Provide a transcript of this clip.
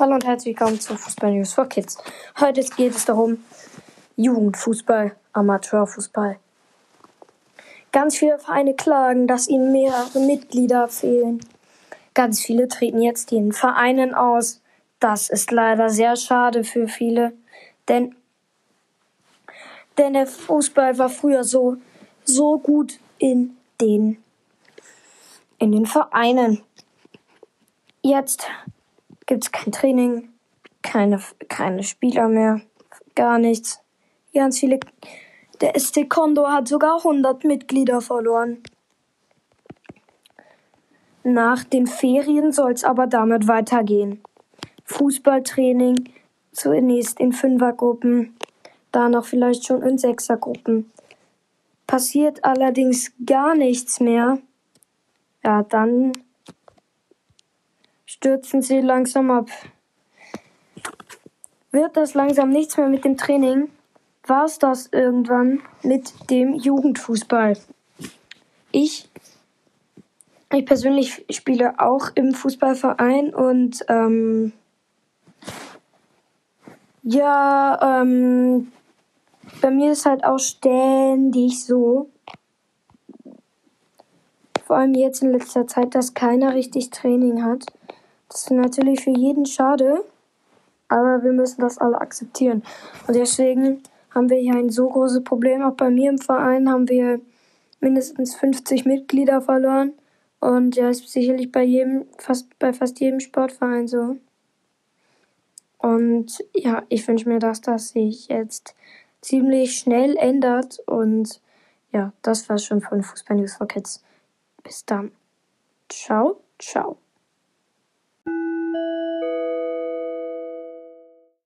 Hallo und herzlich willkommen zu Fußball News for Kids. Heute geht es darum, Jugendfußball, Amateurfußball. Ganz viele Vereine klagen, dass ihnen mehrere Mitglieder fehlen. Ganz viele treten jetzt den Vereinen aus. Das ist leider sehr schade für viele, denn, denn der Fußball war früher so, so gut in den, in den Vereinen. Jetzt gibt es kein Training, keine, keine Spieler mehr, gar nichts. Ganz viele. Der ST Kondo hat sogar 100 Mitglieder verloren. Nach den Ferien soll es aber damit weitergehen. Fußballtraining zunächst in Fünfergruppen, danach vielleicht schon in Sechsergruppen. Passiert allerdings gar nichts mehr, ja, dann stürzen sie langsam ab. Wird das langsam nichts mehr mit dem Training, war es das irgendwann mit dem Jugendfußball. Ich, ich persönlich spiele auch im Fußballverein und ähm, ja, ähm, bei mir ist halt auch ständig so, vor allem jetzt in letzter Zeit, dass keiner richtig Training hat. Das ist natürlich für jeden schade, aber wir müssen das alle akzeptieren. Und deswegen haben wir hier ein so großes Problem. Auch bei mir im Verein haben wir mindestens 50 Mitglieder verloren. Und ja, ist sicherlich bei jedem, fast bei fast jedem Sportverein so. Und ja, ich wünsche mir, dass das sich jetzt ziemlich schnell ändert. Und ja, das war's schon von Fußball News for Kids. Bis dann. Ciao, ciao.